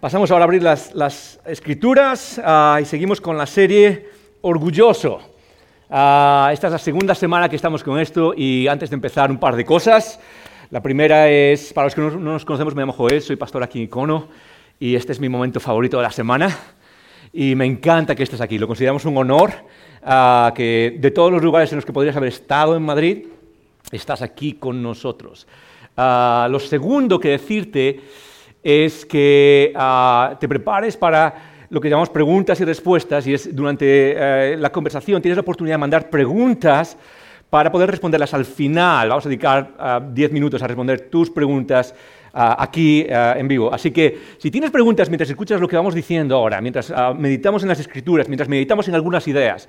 Pasamos ahora a abrir las, escrituras uh, y seguimos con la serie Orgulloso. Uh, esta es la segunda semana que estamos con esto y antes de empezar un par de cosas. La primera es, para los que no, no nos conocemos, me llamo Joel, soy pastor aquí en Icono y este es mi momento favorito de la semana y me encanta que estés aquí. Lo consideramos un honor uh, que de todos los lugares en los que podrías haber estado en Madrid, estás aquí con nosotros. lo segundo que decirte es que uh, te prepares para lo que llamamos preguntas y respuestas, y es durante uh, la conversación tienes la oportunidad de mandar preguntas para poder responderlas al final. Vamos a dedicar 10 uh, minutos a responder tus preguntas aquí en vivo. Así que si tienes preguntas mientras escuchas lo que vamos diciendo ahora, mientras meditamos en las escrituras, mientras meditamos en algunas ideas,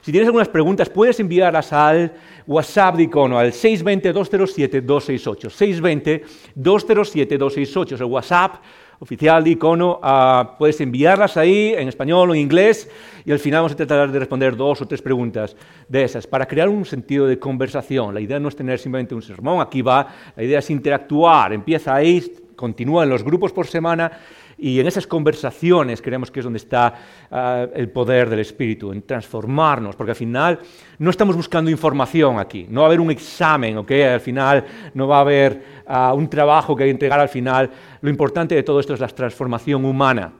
si tienes algunas preguntas puedes enviarlas al WhatsApp de Icono al 620-207-268. 620-207-268 es el WhatsApp oficial de Icono. Uh, puedes enviarlas ahí en español o en inglés y al final vamos a tratar de responder dos o tres preguntas de esas para crear un sentido de conversación. La idea no es tener simplemente un sermón, aquí va, la idea es interactuar. Empieza ahí, continúa en los grupos por semana y en esas conversaciones creemos que es donde está uh, el poder del Espíritu, en transformarnos, porque al final no estamos buscando información aquí, no va a haber un examen, ¿ok? Al final no va a haber uh, un trabajo que entregar al final. Lo importante de todo esto es la transformación humana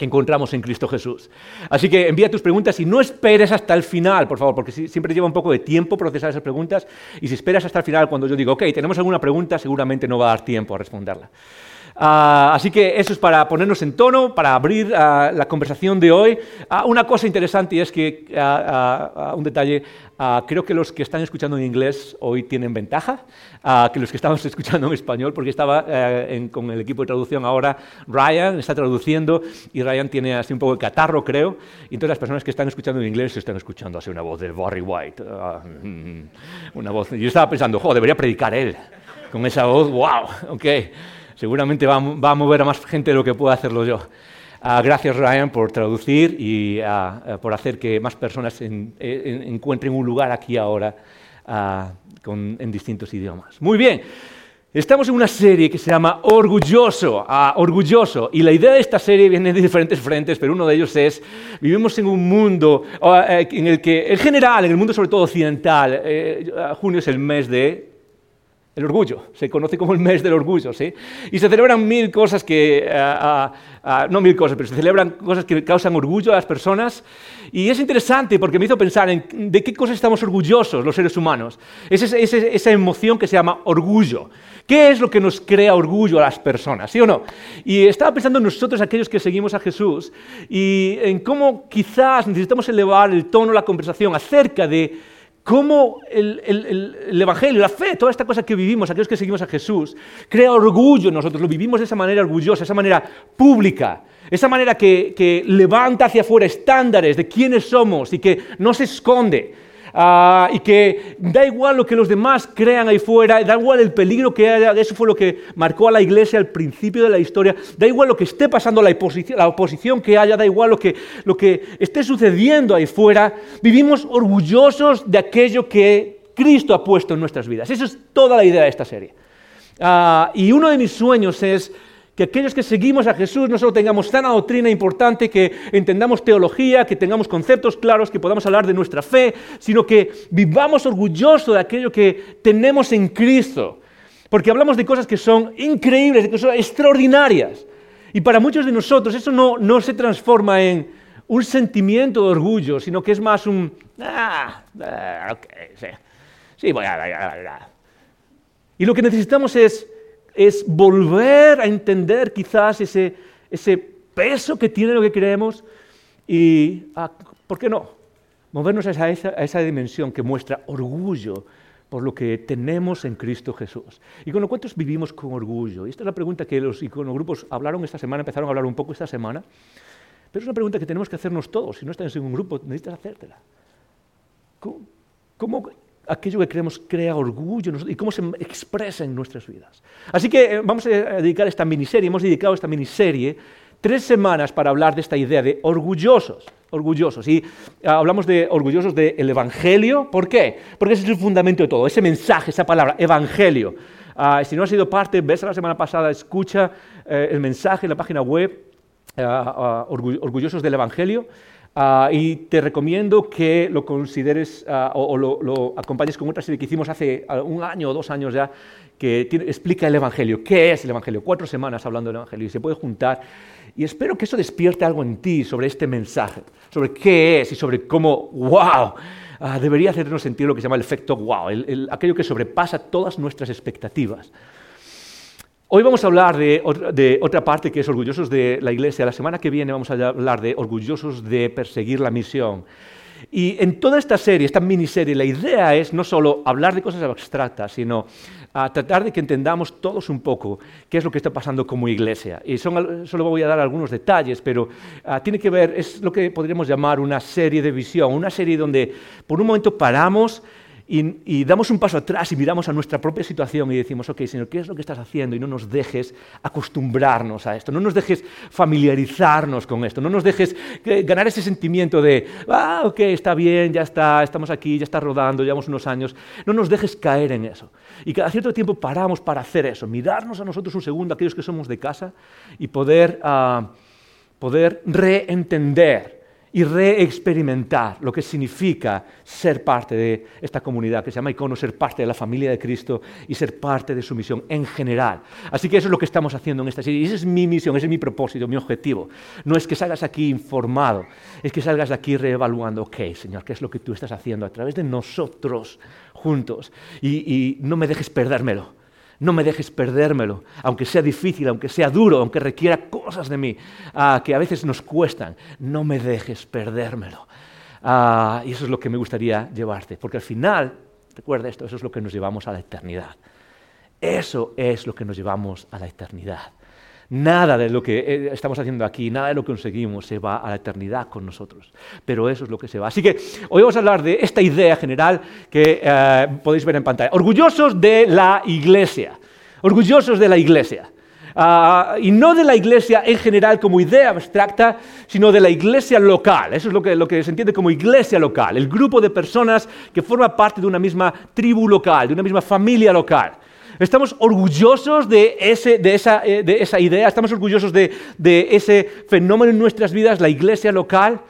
que encontramos en Cristo Jesús. Así que envía tus preguntas y no esperes hasta el final, por favor, porque siempre lleva un poco de tiempo procesar esas preguntas y si esperas hasta el final cuando yo digo, ok, tenemos alguna pregunta, seguramente no va a dar tiempo a responderla. Uh, así que eso es para ponernos en tono, para abrir uh, la conversación de hoy. Uh, una cosa interesante y es que, un detalle, creo que los que están escuchando en inglés hoy tienen ventaja que los que estamos escuchando en español, porque estaba en, con el equipo de traducción ahora, Ryan está traduciendo y Ryan tiene así un poco de catarro, creo, y entonces las personas que están escuchando en inglés están escuchando así una voz de Barry White. Mm, una voz. Yo estaba pensando, jo, debería predicar él con esa voz, wow, ok seguramente va, a mover a más gente de lo que pueda hacerlo yo. Uh, gracias Ryan por traducir y uh, por hacer que más personas en, en, encuentren un lugar aquí ahora uh, con, en distintos idiomas. Muy bien, estamos en una serie que se llama Orgulloso, Orgulloso, y la idea de esta serie viene de diferentes frentes, pero uno de ellos es, vivimos en un mundo eh, en el que, en general, en el mundo sobre todo occidental, eh, junio es el mes de el orgullo, se conoce como el mes del orgullo, ¿sí? Y se celebran mil cosas que, uh, no mil cosas, pero se celebran cosas que causan orgullo a las personas. Y es interesante porque me hizo pensar en de qué cosas estamos orgullosos los seres humanos. Es esa, es esa emoción que se llama orgullo. ¿Qué es lo que nos crea orgullo a las personas? ¿Sí o no? Y estaba pensando en nosotros, aquellos que seguimos a Jesús, y en cómo quizás necesitamos elevar el tono, la conversación acerca de cómo el, Evangelio, la fe, toda esta cosa que vivimos, aquellos que seguimos a Jesús, crea orgullo en nosotros, lo vivimos de esa manera orgullosa, esa manera pública, esa manera que, que levanta hacia afuera estándares de quiénes somos y que no se esconde. Ah, y que da igual lo que los demás crean ahí fuera, da igual el peligro que haya, eso fue lo que marcó a la iglesia al principio de la historia, da igual lo que esté pasando, la oposición, la oposición que haya, da igual lo que, lo que esté sucediendo ahí fuera, vivimos orgullosos de aquello que Cristo ha puesto en nuestras vidas. Esa es toda la idea de esta serie. Ah, y uno de mis sueños es que aquellos que seguimos a Jesús no solo tengamos sana doctrina importante, que entendamos teología, que tengamos conceptos claros, que podamos hablar de nuestra fe, sino que vivamos orgullosos de aquello que tenemos en Cristo. Porque hablamos de cosas que son increíbles, de cosas extraordinarias. Y para muchos de nosotros eso no, no se transforma en un sentimiento de orgullo, sino que es más un... Ah, ah ok, sí, sí voy a... Y lo que necesitamos es es volver a entender quizás ese, peso que tiene lo que creemos y, ah, ¿por qué no? Movernos a esa, dimensión que muestra orgullo por lo que tenemos en Cristo Jesús. ¿Y con lo cuántos vivimos con orgullo? Y esta es la pregunta que los iconogrupos hablaron esta semana, empezaron a hablar un poco esta semana. Pero es una pregunta que tenemos que hacernos todos. Si no estás en un grupo, necesitas hacértela. ¿Cómo, aquello que creemos crea orgullo y cómo se expresa en nuestras vidas? Así que eh, vamos a dedicar esta miniserie, hemos dedicado esta miniserie tres semanas para hablar de esta idea de orgullosos. Orgullosos. Y ah, hablamos de orgullosos del Evangelio. ¿Por qué? Porque ese es el fundamento de todo, ese mensaje, esa palabra, Evangelio. Ah, si no has sido parte, ves la semana pasada, escucha eh, el mensaje en la página web, ah, Orgullosos del Evangelio. Y te recomiendo que lo consideres o, lo, acompañes con otra serie que hicimos hace un año o dos años ya, que explica el Evangelio. ¿Qué es el Evangelio? Cuatro semanas hablando del Evangelio y se puede juntar y espero que eso despierte algo en ti sobre este mensaje, sobre qué es y sobre cómo, wow, ah, debería hacernos sentir lo que se llama el efecto wow, aquello que sobrepasa todas nuestras expectativas. Hoy vamos a hablar de, de, otra parte que es orgullosos de la iglesia. La semana que viene vamos a hablar de orgullosos de perseguir la misión. Y en toda esta serie, esta miniserie, la idea es no solo hablar de cosas abstractas, sino a tratar de que entendamos todos un poco qué es lo que está pasando como iglesia. Y solo voy a dar algunos detalles, pero ah, tiene que ver, es lo que podríamos llamar una serie de visión, una serie donde por un momento paramos y, damos un paso atrás y miramos a nuestra propia situación y decimos, ok, Señor, ¿qué es lo que estás haciendo? Y no nos dejes acostumbrarnos a esto, no nos dejes familiarizarnos con esto, no nos dejes ganar ese sentimiento de, ah, ok, está bien, ya está, estamos aquí, ya está rodando, llevamos unos años. No nos dejes caer en eso. Y cada cierto tiempo paramos para hacer eso, mirarnos a nosotros un segundo, aquellos que somos de casa, y poder, uh, poder reentender y reexperimentar lo que significa ser parte de esta comunidad que se llama Icono, ser parte de la familia de Cristo y ser parte de su misión en general. Así que eso es lo que estamos haciendo en esta serie y esa es mi misión, ese es mi propósito, mi objetivo. No es que salgas aquí informado, es que salgas de aquí reevaluando, ok, Señor, ¿qué es lo que tú estás haciendo a través de nosotros juntos? Y, y no me dejes perdérmelo no me dejes perdérmelo, aunque sea difícil, aunque sea duro, aunque requiera cosas de mí ah, que a veces nos cuestan, no me dejes perdérmelo. Ah, y eso es lo que me gustaría llevarte, porque al final, recuerda esto, eso es lo que nos llevamos a la eternidad. Eso es lo que nos llevamos a la eternidad. Nada de lo que eh, estamos haciendo aquí, nada de lo que conseguimos se va a la eternidad con nosotros. Pero eso es lo que se va. Así que hoy vamos a hablar de esta idea general que eh, podéis ver en pantalla. Orgullosos de la iglesia. Orgullosos de la iglesia. Ah, y no de la iglesia en general como idea abstracta, sino de la iglesia local. Eso es lo que, lo que se entiende como iglesia local, el grupo de personas que forma parte de una misma tribu local, de una misma familia local. Estamos orgullosos de, ese, de, esa, eh, de esa, idea, estamos orgullosos de, de ese fenómeno en nuestras vidas, la iglesia local.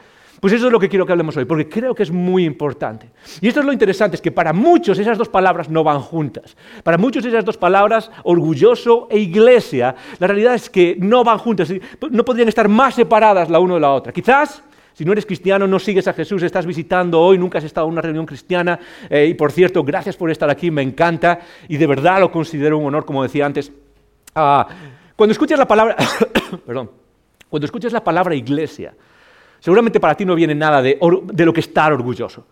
Pues eso es lo que quiero que hablemos hoy, porque creo que es muy importante. Y esto es lo interesante, es que para muchos esas dos palabras no van juntas. Para muchos esas dos palabras, orgulloso e iglesia, la realidad es que no van juntas, no podrían estar más separadas la una de la otra. Quizás si no eres cristiano, no sigues a Jesús, estás visitando hoy, nunca has estado en una reunión cristiana. Eh, y por cierto, gracias por estar aquí, me encanta y de verdad lo considero un honor, como decía antes. Ah, cuando escuchas la palabra, perdón, cuando escuchas la palabra iglesia, seguramente para ti no viene nada de, de lo que estar orgulloso.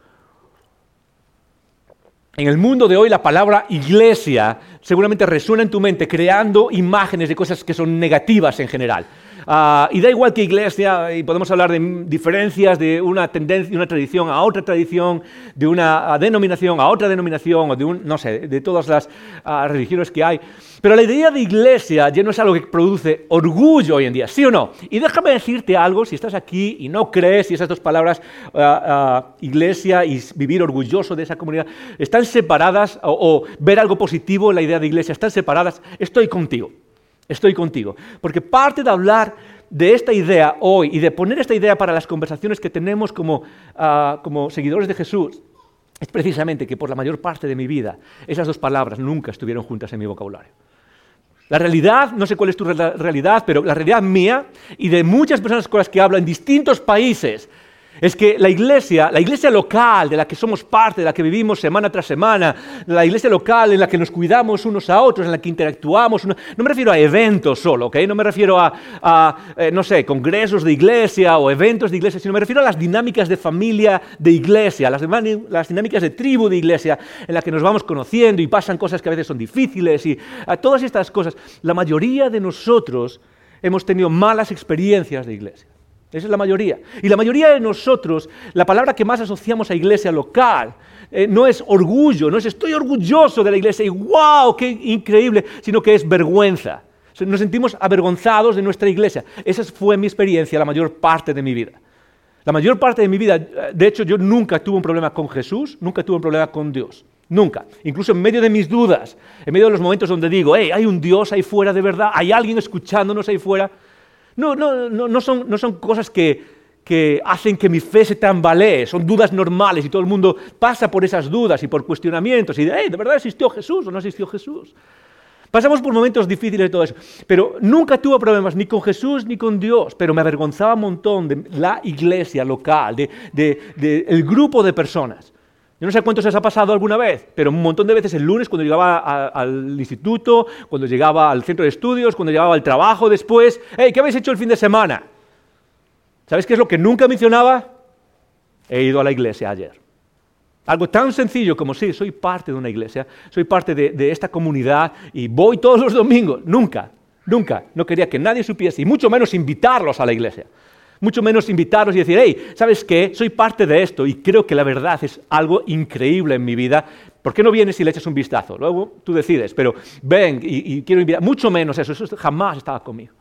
En el mundo de hoy la palabra iglesia seguramente resuena en tu mente creando imágenes de cosas que son negativas en general. Ah, y da igual que iglesia, y podemos hablar de diferencias de una tendencia, de una tradición a otra tradición, de una denominación a otra denominación, o de un, no sé, de todas las ah, religiones que hay. Pero la idea de iglesia ya no es algo que produce orgullo hoy en día, ¿sí o no? Y déjame decirte algo, si estás aquí y no crees, y esas dos palabras, ah, iglesia y vivir orgulloso de esa comunidad, están separadas, o ver algo positivo en la idea de iglesia, están separadas, estoy contigo. Estoy contigo. Porque parte de hablar de esta idea hoy y de poner esta idea para las conversaciones que tenemos como, ah, como seguidores de Jesús es precisamente que por la mayor parte de mi vida esas dos palabras nunca estuvieron juntas en mi vocabulario. La realidad, no sé cuál es tu realidad, pero la realidad mía y de muchas personas con las que hablo en distintos países es que la iglesia, la iglesia local de la que somos parte, de la que vivimos semana tras semana, la iglesia local en la que nos cuidamos unos a otros, en la que interactuamos, no, me refiero a eventos solo, ¿ok? No me refiero a, eh, no sé, congresos de iglesia o eventos de iglesia, sino me refiero a las dinámicas de familia de iglesia, las, las dinámicas de tribu de iglesia en la que nos vamos conociendo y pasan cosas que a veces son difíciles y a todas estas cosas. La mayoría de nosotros hemos tenido malas experiencias de iglesia. Esa es la mayoría. Y la mayoría de nosotros, la palabra que más asociamos a iglesia local, eh, no es orgullo, no es estoy orgulloso de la iglesia y wow, qué increíble, sino que es vergüenza. Nos sentimos avergonzados de nuestra iglesia. Esa fue mi experiencia la mayor parte de mi vida. La mayor parte de mi vida, de hecho, yo nunca tuve un problema con Jesús, nunca tuve un problema con Dios. Nunca. Incluso en medio de mis dudas, en medio de los momentos donde digo, hey, hay un Dios ahí fuera de verdad, hay alguien escuchándonos ahí fuera. No, no, no, son, no son cosas que, que hacen que mi fe se tambalee, son dudas normales y todo el mundo pasa por esas dudas y por cuestionamientos y de, hey, ¿de verdad existió Jesús o no existió Jesús? Pasamos por momentos difíciles de todo eso, pero nunca tuve problemas ni con Jesús ni con Dios, pero me avergonzaba un montón de la iglesia local, del de, el grupo de personas. Yo no sé cuántos os ha pasado alguna vez, pero un montón de veces el lunes cuando llegaba al instituto, cuando llegaba al centro de estudios, cuando llegaba al trabajo después, hey, ¿qué habéis hecho el fin de semana? ¿Sabéis qué es lo que nunca mencionaba? He ido a la iglesia ayer. Algo tan sencillo como, sí, soy parte de una iglesia, soy parte de, de esta comunidad y voy todos los domingos. Nunca, nunca. No quería que nadie supiese, y mucho menos invitarlos a la iglesia mucho menos invitarlos y decir, hey, ¿sabes qué? Soy parte de esto y creo que la verdad es algo increíble en mi vida. ¿Por qué no vienes y le echas un vistazo? Luego tú decides, pero ven y, quiero invitar. Mucho menos eso, eso jamás estaba conmigo.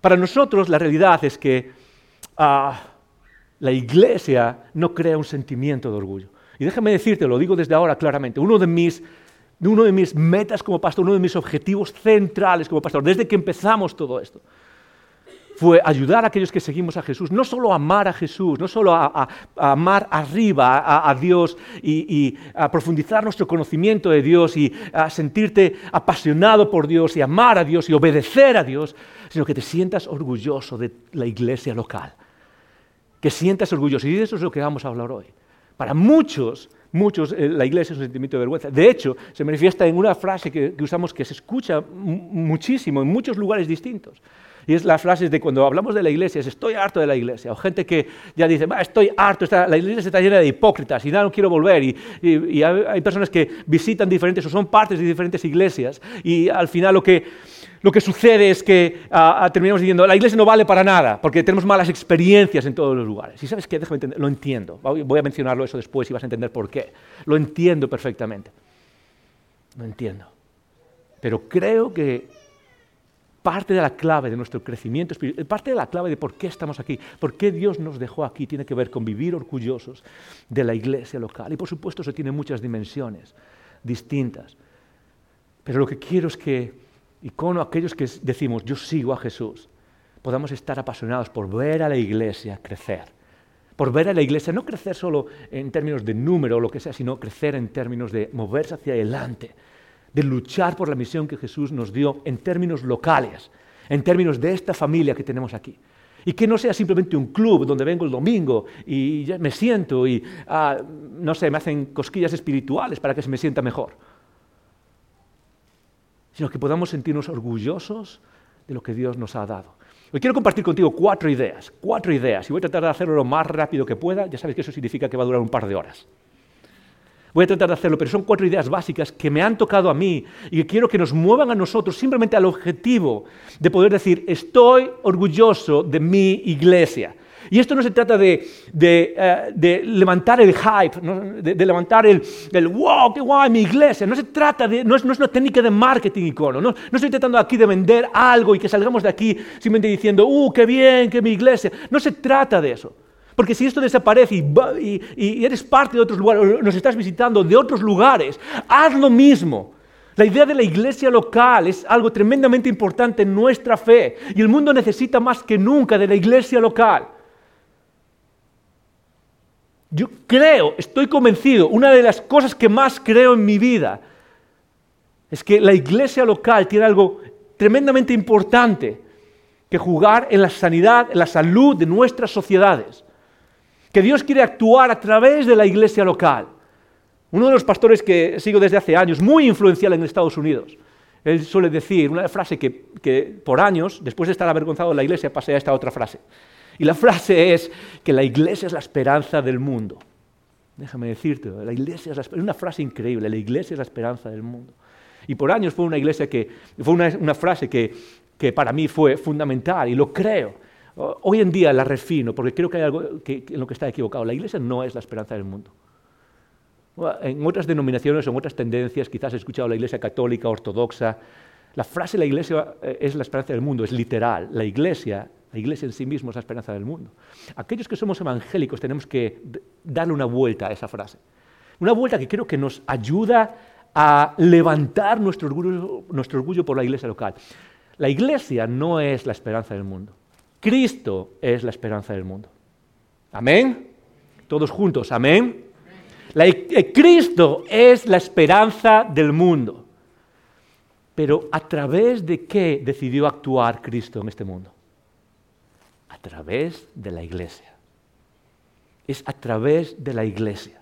Para nosotros la realidad es que ah, la iglesia no crea un sentimiento de orgullo. Y déjame decirte, lo digo desde ahora claramente, uno de mis uno de mis metas como pastor, uno de mis objetivos centrales como pastor, desde que empezamos todo esto, fue ayudar a aquellos que seguimos a Jesús, no solo a amar a Jesús, no solo a, amar arriba a, Dios y, a profundizar nuestro conocimiento de Dios y a sentirte apasionado por Dios y amar a Dios y obedecer a Dios, sino que te sientas orgulloso de la iglesia local. Que sientas orgulloso. Y de eso es lo que vamos a hablar hoy. Para muchos, muchos, eh, la iglesia es un sentimiento de vergüenza. De hecho, se manifiesta en una frase que usamos que se escucha muchísimo en muchos lugares distintos. Y es las frases de cuando hablamos de la iglesia, es estoy harto de la iglesia. O gente que ya dice, estoy harto, la iglesia está llena de hipócritas y nada, no quiero volver. Y, hay, personas que visitan diferentes o son partes de diferentes iglesias. Y al final lo que, lo que sucede es que ah, ah, terminamos diciendo, la iglesia no vale para nada, porque tenemos malas experiencias en todos los lugares. Y sabes qué, déjame entender, lo entiendo. Voy a mencionarlo eso después y vas a entender por qué. Lo entiendo perfectamente. Lo entiendo. Pero creo que Parte de la clave de nuestro crecimiento espiritual, parte de la clave de por qué estamos aquí, por qué Dios nos dejó aquí, tiene que ver con vivir orgullosos de la iglesia local. Y por supuesto eso tiene muchas dimensiones distintas. Pero lo que quiero es que, y con aquellos que decimos, yo sigo a Jesús, podamos estar apasionados por ver a la iglesia crecer. Por ver a la iglesia no crecer solo en términos de número o lo que sea, sino crecer en términos de moverse hacia adelante de luchar por la misión que Jesús nos dio en términos locales, en términos de esta familia que tenemos aquí. Y que no sea simplemente un club donde vengo el domingo y me siento y, ah, no sé, me hacen cosquillas espirituales para que se me sienta mejor. Sino que podamos sentirnos orgullosos de lo que Dios nos ha dado. Hoy quiero compartir contigo cuatro ideas, cuatro ideas, y voy a tratar de hacerlo lo más rápido que pueda. Ya sabes que eso significa que va a durar un par de horas. Voy a tratar de hacerlo, pero son cuatro ideas básicas que me han tocado a mí y que quiero que nos muevan a nosotros simplemente al objetivo de poder decir, estoy orgulloso de mi iglesia. Y esto no se trata de, eh, levantar el hype, de, levantar el, wow, qué guay mi iglesia. No se trata de, no es, una técnica de marketing icono. No, no estoy tratando aquí de vender algo y que salgamos de aquí simplemente diciendo, uh, qué bien, que mi iglesia. No se trata de eso. Porque si esto desaparece y, eres parte de otros lugares, nos estás visitando de otros lugares, haz lo mismo. La idea de la iglesia local es algo tremendamente importante en nuestra fe y el mundo necesita más que nunca de la iglesia local. Yo creo, estoy convencido, una de las cosas que más creo en mi vida es que la iglesia local tiene algo tremendamente importante que jugar en la sanidad, en la salud de nuestras sociedades que Dios quiere actuar a través de la iglesia local. Uno de los pastores que sigo desde hace años, muy influencial en Estados Unidos, él suele decir una frase que, por años, después de estar avergonzado en la iglesia, pasé a esta otra frase. Y la frase es que la iglesia es la esperanza del mundo. Déjame decirte, la iglesia es, una frase increíble, la iglesia es la esperanza del mundo. Y por años fue una iglesia que, fue una, frase que, que para mí fue fundamental y lo creo. Hoy en día la refino porque creo que hay algo en lo que está equivocado. La iglesia no es la esperanza del mundo. En otras denominaciones o en otras tendencias, quizás he escuchado la iglesia católica, ortodoxa, la frase la iglesia eh, es la esperanza del mundo, es literal. La iglesia, la iglesia en sí misma es la esperanza del mundo. Aquellos que somos evangélicos tenemos que darle una vuelta a esa frase. Una vuelta que creo que nos ayuda a levantar nuestro orgullo por la iglesia local. La iglesia no es la esperanza del mundo. Cristo es la esperanza del mundo. Amén. Todos juntos, amén. Eh, Cristo es la esperanza del mundo. Pero ¿a través de qué decidió actuar Cristo en este mundo? A través de la iglesia. Es a través de la iglesia.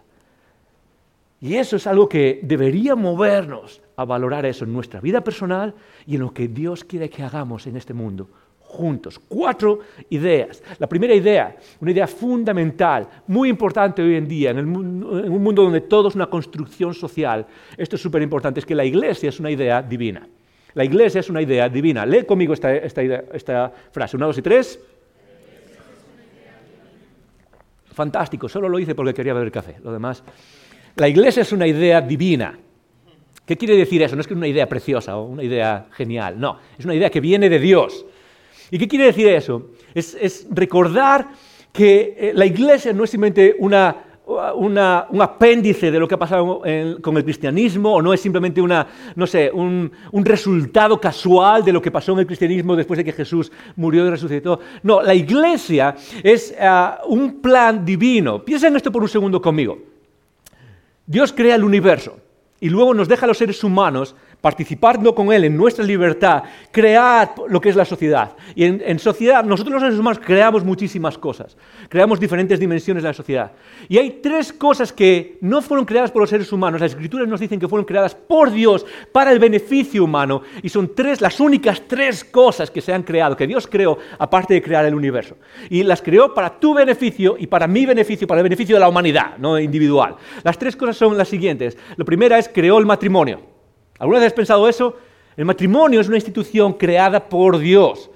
Y eso es algo que debería movernos a valorar eso en nuestra vida personal y en lo que Dios quiere que hagamos en este mundo juntos. Cuatro ideas. La primera idea, una idea fundamental, muy importante hoy en día, en, un mundo donde todo es una construcción social. Esto es súper importante, es que la iglesia es una idea divina. La iglesia es una idea divina. Lee conmigo esta, esta frase. Una, dos y tres. Fantástico, solo lo hice porque quería beber café. Lo demás. La iglesia es una idea divina. ¿Qué quiere decir eso? No es que es una idea preciosa o una idea genial, no, es una idea que viene de Dios. ¿Y qué quiere decir eso? Es, recordar que eh, la iglesia no es simplemente una, un apéndice de lo que ha pasado con el cristianismo o no es simplemente una, no sé, un, resultado casual de lo que pasó en el cristianismo después de que Jesús murió y resucitó. No, la iglesia es ah, un plan divino. Piensa en esto por un segundo conmigo. Dios crea el universo y luego nos deja a los seres humanos participando con Él en nuestra libertad, crear lo que es la sociedad. Y en, sociedad, nosotros los seres humanos creamos muchísimas cosas, creamos diferentes dimensiones de la sociedad. Y hay tres cosas que no fueron creadas por los seres humanos, las escrituras nos dicen que fueron creadas por Dios para el beneficio humano, y son tres, las únicas tres cosas que se han creado, que Dios creó, aparte de crear el universo. Y las creó para tu beneficio y para mi beneficio, para el beneficio de la humanidad, no individual. Las tres cosas son las siguientes. La primera es creó el matrimonio. ¿Alguna vez has pensado eso? El matrimonio es una institución creada por Dios.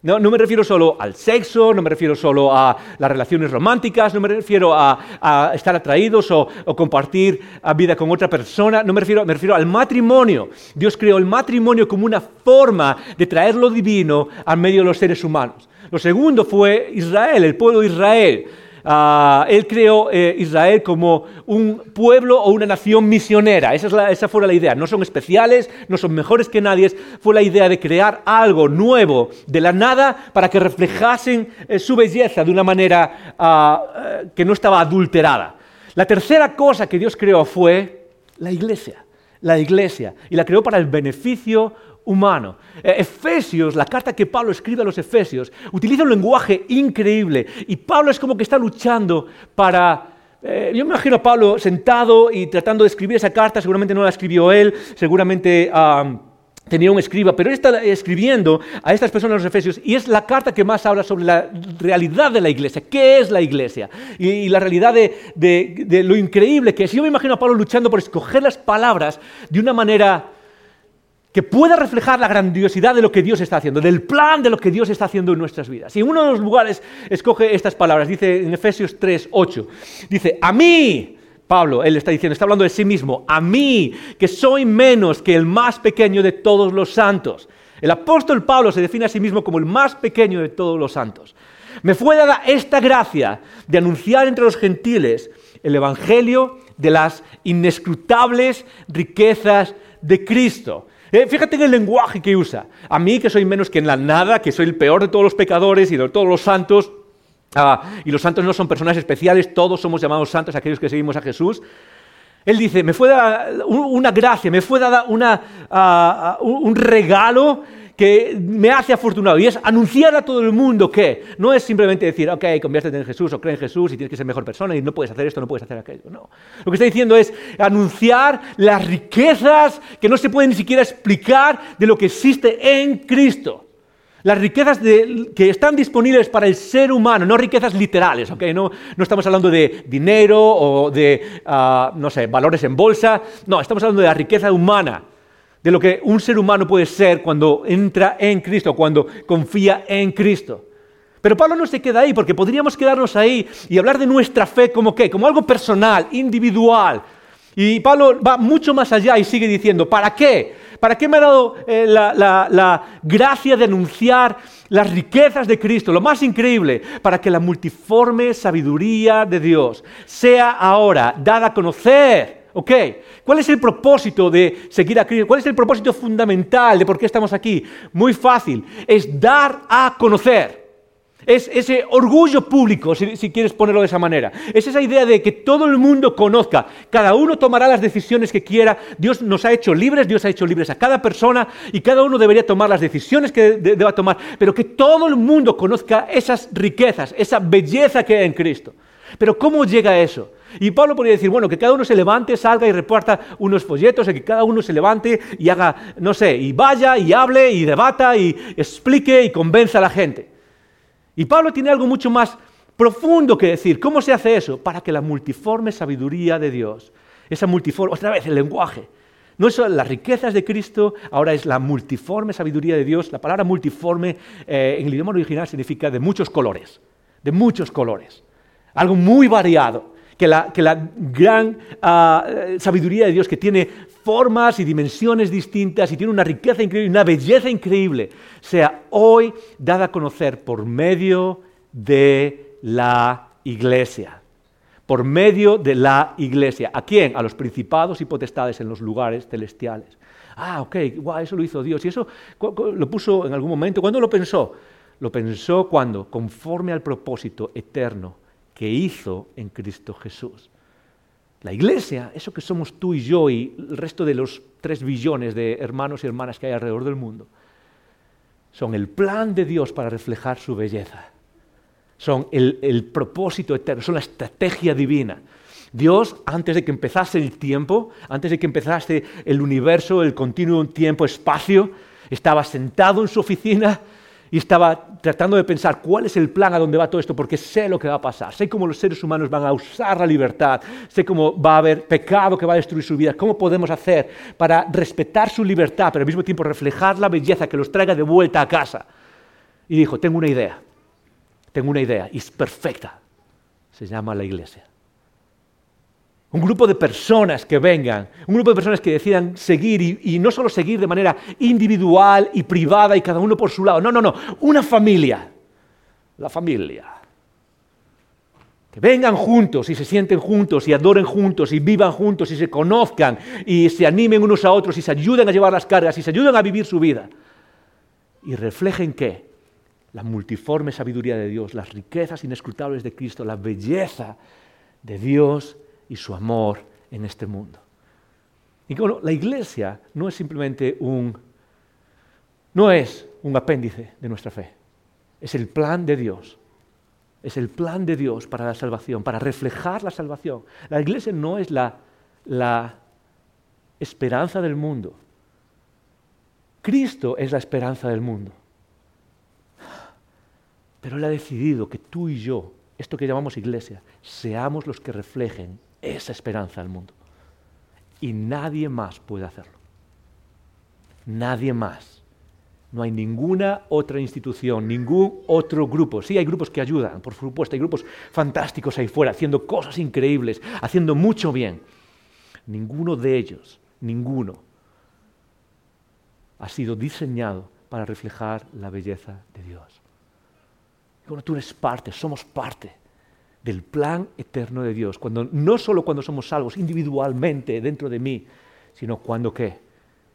No, me refiero solo al sexo, no me refiero solo a las relaciones románticas, no me refiero a, estar atraídos o, compartir vida con otra persona, no me refiero, me refiero al matrimonio. Dios creó el matrimonio como una forma de traer lo divino al medio de los seres humanos. Lo segundo fue Israel, el pueblo de Israel. Ah, él creó eh, Israel como un pueblo o una nación misionera. Esa, fue la idea. No son especiales, no son mejores que nadie. Fue la idea de crear algo nuevo de la nada para que reflejasen eh, su belleza de una manera ah, eh, que no estaba adulterada. La tercera cosa que Dios creó fue la iglesia. La iglesia. Y la creó para el beneficio humano. Eh, Efesios, la carta que Pablo escribe a los Efesios, utiliza un lenguaje increíble y Pablo es como que está luchando para... Eh, yo me imagino a Pablo sentado y tratando de escribir esa carta, seguramente no la escribió él, seguramente... tenía un escriba, pero él está escribiendo a estas personas los Efesios y es la carta que más habla sobre la realidad de la iglesia. ¿Qué es la iglesia? Y, la realidad de, de, lo increíble que es. Yo me imagino a Pablo luchando por escoger las palabras de una manera que pueda reflejar la grandiosidad de lo que Dios está haciendo, del plan de lo que Dios está haciendo en nuestras vidas. Y en uno de los lugares escoge estas palabras, dice en Efesios 3, 8, dice, a mí, Pablo, él está diciendo, está hablando de sí mismo, a mí, que soy menos que el más pequeño de todos los santos. El apóstol Pablo se define a sí mismo como el más pequeño de todos los santos. Me fue dada esta gracia de anunciar entre los gentiles el Evangelio de las inescrutables riquezas de Cristo eh, fíjate en el lenguaje que usa. A mí, que soy menos que en la nada, que soy el peor de todos los pecadores y de todos los santos, ah, y los santos no son personas especiales, todos somos llamados santos aquellos que seguimos a Jesús. Él dice, me fue dada una gracia, me fue dada una, ah, ah, un regalo que me hace afortunado y es anunciar a todo el mundo que no es simplemente decir, ok, conviértete en Jesús o cree en Jesús y tienes que ser mejor persona y no puedes hacer esto, no puedes hacer aquello. No. Lo que está diciendo es anunciar las riquezas que no se pueden ni siquiera explicar de lo que existe en Cristo. Las riquezas que están disponibles para el ser humano, no riquezas literales, ¿ok? No, no estamos hablando de dinero o de, ah, no sé, valores en bolsa. No, estamos hablando de la riqueza humana de lo que un ser humano puede ser cuando entra en Cristo, cuando confía en Cristo. Pero Pablo no se queda ahí, porque podríamos quedarnos ahí y hablar de nuestra fe como qué, como algo personal, individual. Y Pablo va mucho más allá y sigue diciendo, ¿para qué? ¿Para qué me ha dado eh, la, la gracia de anunciar las riquezas de Cristo? Lo más increíble, para que la multiforme sabiduría de Dios sea ahora dada a conocer. ¿Ok? ¿Cuál es el propósito de seguir a Cristo? ¿Cuál es el propósito fundamental de por qué estamos aquí? Muy fácil, es dar a conocer. Es ese orgullo público, si, quieres ponerlo de esa manera. Es esa idea de que todo el mundo conozca. Cada uno tomará las decisiones que quiera. Dios nos ha hecho libres, Dios ha hecho libres a cada persona y cada uno debería tomar las decisiones que deba tomar. Pero que todo el mundo conozca esas riquezas, esa belleza que hay en Cristo. Pero ¿cómo llega eso? Y Pablo podría decir, bueno, que cada uno se levante, salga y reparta unos folletos, que cada uno se levante y haga, no sé, y vaya y hable y debata y explique y convenza a la gente. Y Pablo tiene algo mucho más profundo que decir. ¿Cómo se hace eso? Para que la multiforme sabiduría de Dios, esa multiforme, otra vez el lenguaje, no es las riquezas de Cristo, ahora es la multiforme sabiduría de Dios. La palabra multiforme eh, en el idioma original significa de muchos colores, de muchos colores. Algo muy variado, que la, gran ah, sabiduría de Dios que tiene formas y dimensiones distintas y tiene una riqueza increíble, una belleza increíble, sea hoy dada a conocer por medio de la iglesia. Por medio de la iglesia. ¿A quién? A los principados y potestades en los lugares celestiales. Ah, ok, eso lo hizo Dios. ¿Y eso lo puso en algún momento? ¿Cuándo lo pensó? Lo pensó cuando, conforme al propósito eterno que hizo en Cristo Jesús. La iglesia, eso que somos tú y yo y el resto de los tres billones de hermanos y hermanas que hay alrededor del mundo, son el plan de Dios para reflejar su belleza. Son el, propósito eterno, son la estrategia divina. Dios, antes de que empezase el tiempo, antes de que empezase el universo, el continuo tiempo-espacio, estaba sentado en su oficina y estaba tratando de pensar cuál es el plan a dónde va todo esto, porque sé lo que va a pasar, sé cómo los seres humanos van a usar la libertad, sé cómo va a haber pecado que va a destruir su vida, cómo podemos hacer para respetar su libertad, pero al mismo tiempo reflejar la belleza que los traiga de vuelta a casa. Y dijo, tengo una idea, tengo una idea, y es perfecta, se llama la iglesia. Un grupo de personas que vengan, un grupo de personas que decidan seguir y, no solo seguir de manera individual y privada y cada uno por su lado, no, no, no, una familia, la familia. Que vengan juntos y se sienten juntos y adoren juntos y vivan juntos y se conozcan y se animen unos a otros y se ayuden a llevar las cargas y se ayuden a vivir su vida. Y reflejen qué? La multiforme sabiduría de Dios, las riquezas inescrutables de Cristo, la belleza de Dios y su amor en este mundo. Y bueno, la iglesia no es simplemente un, no es un apéndice de nuestra fe, es el plan de Dios. Es el plan de Dios para la salvación, para reflejar la salvación. La iglesia no es la, la esperanza del mundo. Cristo es la esperanza del mundo. Pero Él ha decidido que tú y yo, esto que llamamos iglesia, seamos los que reflejen esa esperanza al mundo. Y nadie más puede hacerlo. Nadie más. No hay ninguna otra institución, ningún otro grupo. Sí, hay grupos que ayudan, por supuesto, hay grupos fantásticos ahí fuera, haciendo cosas increíbles, haciendo mucho bien. Ninguno de ellos, ninguno, ha sido diseñado para reflejar la belleza de Dios. Bueno, tú eres parte, somos parte del plan eterno de Dios. Cuando, no solo cuando somos salvos individualmente dentro de mí, sino cuando qué?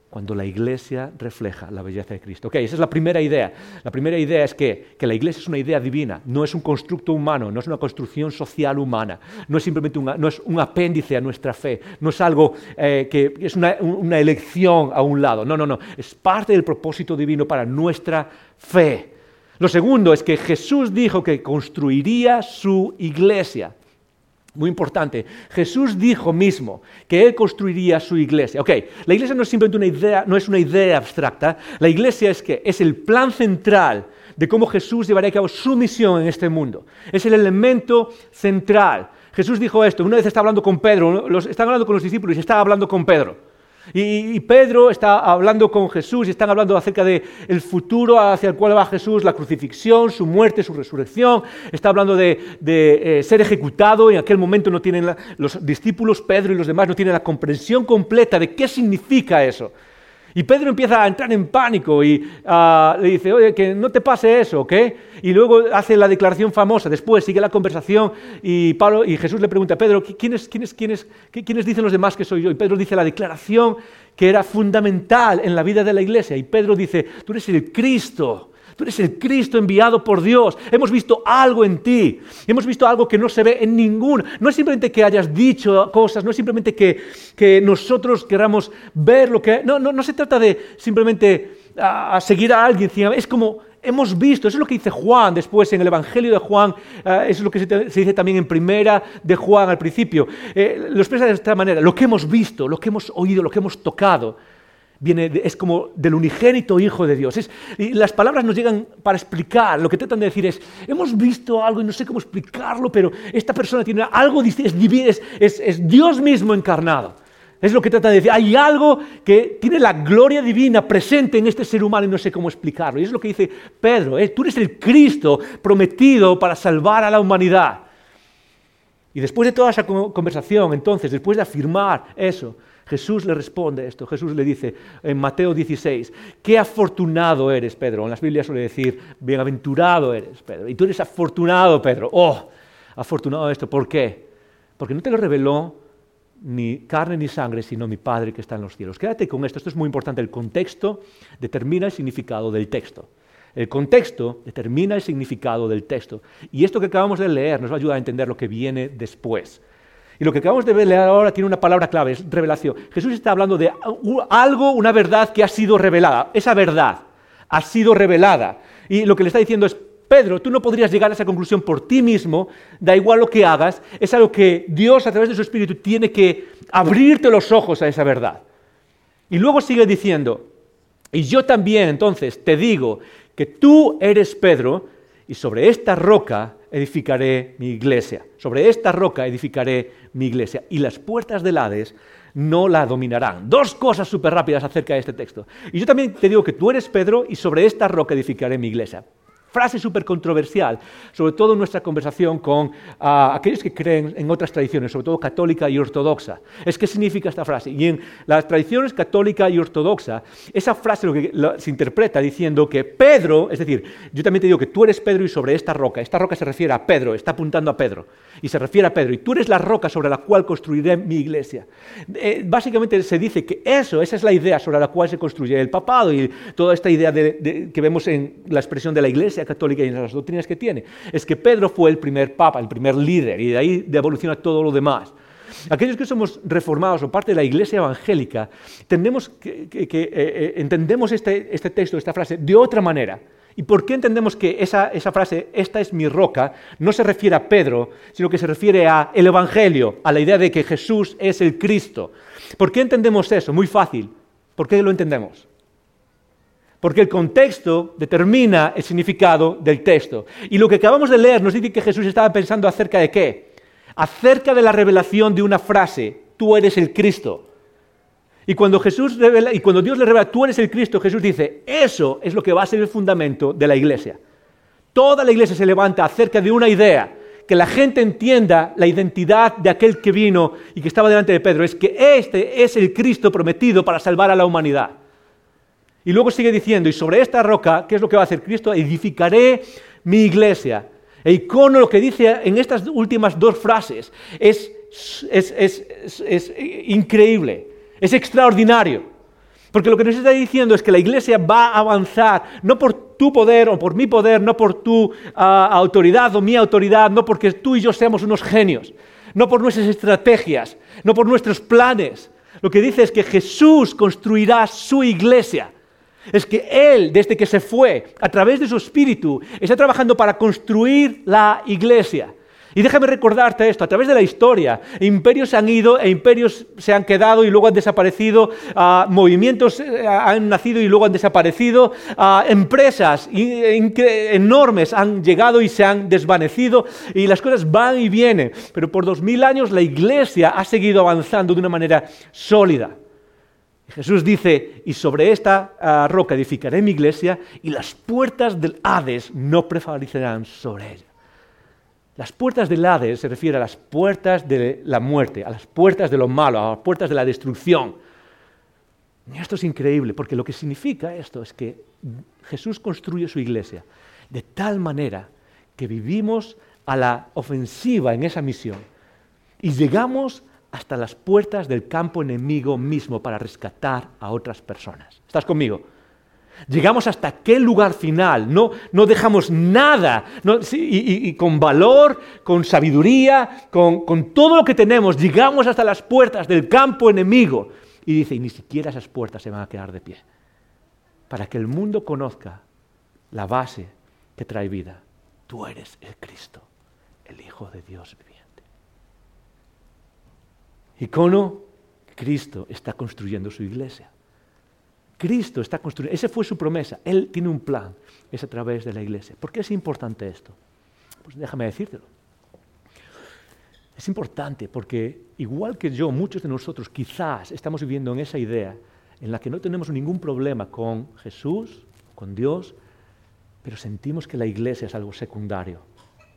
Cuando la iglesia refleja la belleza de Cristo. Ok, esa es la primera idea. La primera idea es que, la iglesia es una idea divina, no es un constructo humano, no es una construcción social humana, no es simplemente no es un apéndice a nuestra fe, no es algo eh, que es una, una elección a un lado. No, no, no. Es parte del propósito divino para nuestra fe. Lo segundo es que Jesús dijo que construiría su iglesia. Muy importante. Jesús dijo mismo que Él construiría su iglesia. Ok, la iglesia no es simplemente una idea, no es una idea abstracta. La iglesia es que es el plan central de cómo Jesús llevaría a cabo su misión en este mundo. Es el elemento central. Jesús dijo esto, una vez estaba hablando con Pedro, estaba hablando con los discípulos y estaba hablando con Pedro. Y, Pedro está hablando con Jesús y están hablando acerca del el futuro hacia el cual va Jesús, la crucifixión, su muerte, su resurrección. Está hablando de, eh, ser ejecutado. En aquel momento no tienen los discípulos, Pedro y los demás, no tienen la comprensión completa de qué significa eso. Y Pedro empieza a entrar en pánico y ah, le dice, oye, que no te pase eso, ¿ok? Y luego hace la declaración famosa, después sigue la conversación y, Pablo, y Jesús le pregunta a Pedro, ¿quiénes, quiénes, quiénes, ¿quiénes dicen los demás que soy yo? Y Pedro dice la declaración que era fundamental en la vida de la iglesia. Y Pedro dice, tú eres el Cristo, Tú eres el Cristo enviado por Dios. Hemos visto algo en ti. Hemos visto algo que no se ve en ningún. No es simplemente que hayas dicho cosas, no es simplemente que, que nosotros queramos ver lo que... No, no, no se trata de simplemente a, seguir a alguien. Es como hemos visto, eso es lo que dice Juan después en el Evangelio de Juan, eso es lo que se, dice también en primera de Juan al principio. Eh, lo expresa de esta manera, lo que hemos visto, lo que hemos oído, lo que hemos tocado es como del unigénito Hijo de Dios. y las palabras nos llegan para explicar, lo que tratan de decir es, hemos visto algo y no sé cómo explicarlo, pero esta persona tiene algo distinto, es, es, es Dios mismo encarnado. Es lo que trata de decir. Hay algo que tiene la gloria divina presente en este ser humano y no sé cómo explicarlo. Y es lo que dice Pedro. ¿eh? Tú eres el Cristo prometido para salvar a la humanidad. Y después de toda esa conversación, entonces, después de afirmar eso, Jesús le responde esto. Jesús le dice en Mateo 16, qué afortunado eres, Pedro. En las Biblias suele decir, bienaventurado eres, Pedro. Y tú eres afortunado, Pedro. Oh, afortunado esto. ¿Por qué? Porque no te lo reveló ni carne ni sangre, sino mi Padre que está en los cielos. Quédate con esto. Esto es muy importante. El contexto determina el significado del texto. El contexto determina el significado del texto. Y esto que acabamos de leer nos va a ayudar a entender lo que viene después. Y lo que acabamos de ver ahora tiene una palabra clave, es revelación. Jesús está hablando de algo, una verdad que ha sido revelada. Esa verdad ha sido revelada. Y lo que le está diciendo es, Pedro, tú no podrías llegar a esa conclusión por ti mismo, da igual lo que hagas, es algo que Dios a través de su Espíritu tiene que abrirte los ojos a esa verdad. Y luego sigue diciendo, y yo también entonces te digo que tú eres Pedro, y sobre esta roca edificaré mi iglesia. Sobre esta roca edificaré mi iglesia. Y las puertas del Hades no la dominarán. Dos cosas súper rápidas acerca de este texto. Y yo también te digo que tú eres Pedro y sobre esta roca edificaré mi iglesia frase súper controversial, sobre todo en nuestra conversación con ah, aquellos que creen en otras tradiciones, sobre todo católica y ortodoxa. Es qué significa esta frase. Y en las tradiciones católica y ortodoxa, esa frase lo que se interpreta diciendo que Pedro, es decir, yo también te digo que tú eres Pedro y sobre esta roca, esta roca se refiere a Pedro, está apuntando a Pedro, y se refiere a Pedro, y tú eres la roca sobre la cual construiré mi iglesia. Eh, básicamente se dice que eso, esa es la idea sobre la cual se construye el papado y toda esta idea que vemos en la expresión de la iglesia Católica y en las doctrinas que tiene, es que Pedro fue el primer papa, el primer líder, y de ahí evoluciona todo lo demás. Aquellos que somos reformados o parte de la iglesia evangélica, que, eh, eh, entendemos este, este, texto, esta frase, de otra manera. ¿Y por qué entendemos que esa, esa, frase, esta es mi roca, no se refiere a Pedro, sino que se refiere al Evangelio, a la idea de que Jesús es el Cristo? ¿Por qué entendemos eso? Muy fácil. ¿Por qué lo entendemos? Porque el contexto determina el significado del texto. Y lo que acabamos de leer nos dice que Jesús estaba pensando acerca de qué? Acerca de la revelación de una frase, tú eres el Cristo. Y cuando, Jesús revela, y cuando Dios le revela, tú eres el Cristo, Jesús dice, eso es lo que va a ser el fundamento de la iglesia. Toda la iglesia se levanta acerca de una idea, que la gente entienda la identidad de aquel que vino y que estaba delante de Pedro, es que este es el Cristo prometido para salvar a la humanidad. Y luego sigue diciendo, y sobre esta roca, ¿qué es lo que va a hacer Cristo? Edificaré mi iglesia. E icono lo que dice en estas últimas dos frases es, es, increíble, es extraordinario. Porque lo que nos está diciendo es que la iglesia va a avanzar, no por tu poder o por mi poder, no por tu ah, autoridad o mi autoridad, no porque tú y yo seamos unos genios, no por nuestras estrategias, no por nuestros planes. Lo que dice es que Jesús construirá su iglesia es que Él, desde que se fue, a través de su espíritu, está trabajando para construir la iglesia. Y déjame recordarte esto, a través de la historia, imperios se han ido e imperios se han quedado y luego han desaparecido, ah, movimientos eh, han nacido y luego han desaparecido, ah, empresas enormes han llegado y se han desvanecido y las cosas van y vienen. Pero por dos mil años la iglesia ha seguido avanzando de una manera sólida. Jesús dice, y sobre esta ah, roca edificaré mi iglesia y las puertas del Hades no prevalecerán sobre ella. Las puertas del Hades se refiere a las puertas de la muerte, a las puertas de lo malo, a las puertas de la destrucción. Y esto es increíble, porque lo que significa esto es que Jesús construye su iglesia de tal manera que vivimos a la ofensiva en esa misión y llegamos hasta las puertas del campo enemigo mismo para rescatar a otras personas. ¿Estás conmigo? Llegamos hasta aquel lugar final, no, no dejamos nada, y, con valor, con sabiduría, con, con todo lo que tenemos, llegamos hasta las puertas del campo enemigo. Y dice, y ni siquiera esas puertas se van a quedar de pie, para que el mundo conozca la base que trae vida. Tú eres el Cristo, el Hijo de Dios viviente. Icono, Cristo está construyendo su iglesia. Cristo está construyendo, esa fue su promesa, Él tiene un plan, es a través de la iglesia. ¿Por qué es importante esto? Pues déjame decírtelo. Es importante porque igual que yo, muchos de nosotros quizás estamos viviendo en esa idea en la que no tenemos ningún problema con Jesús, con Dios, pero sentimos que la iglesia es algo secundario,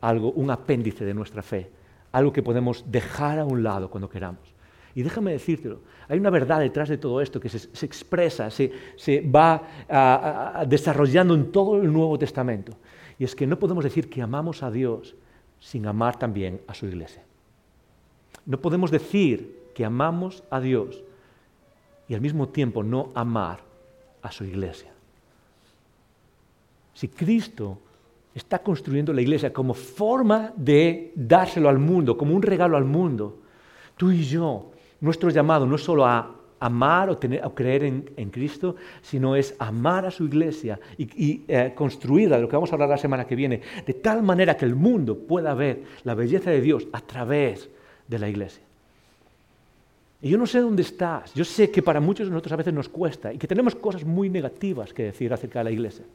algo, un apéndice de nuestra fe, algo que podemos dejar a un lado cuando queramos. Y déjame decírtelo, hay una verdad detrás de todo esto que se, expresa, se, va desarrollando en todo el Nuevo Testamento. Y es que no podemos decir que amamos a Dios sin amar también a su iglesia. No podemos decir que amamos a Dios y al mismo tiempo no amar a su iglesia. Si Cristo está construyendo la iglesia como forma de dárselo al mundo, como un regalo al mundo, tú y yo, nuestro llamado no es solo a amar o, creer en, Cristo, sino es amar a su iglesia y, eh, construirla, de lo que vamos a hablar la semana que viene, de tal manera que el mundo pueda ver la belleza de Dios a través de la iglesia. Y yo no sé dónde estás, yo sé que para muchos de nosotros a veces nos cuesta y que tenemos cosas muy negativas que decir acerca de la iglesia.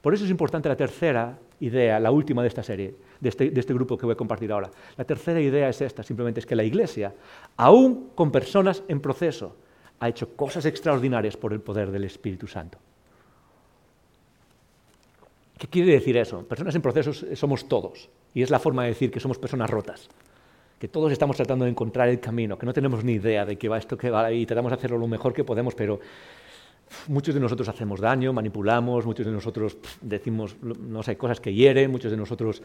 Por eso es importante la tercera idea, la última de esta serie, este, de este, grupo que voy a compartir ahora. La tercera idea es esta, simplemente es que la Iglesia, aún con personas en proceso, ha hecho cosas extraordinarias por el poder del Espíritu Santo. ¿Qué quiere decir eso? Personas en proceso somos todos, y es la forma de decir que somos personas rotas, que todos estamos tratando de encontrar el camino, que no tenemos ni idea de qué va esto, qué va, y tratamos de hacerlo lo mejor que podemos, pero Muchos de nosotros hacemos daño, manipulamos, muchos de nosotros decimos, no sé, cosas que hieren, muchos de nosotros,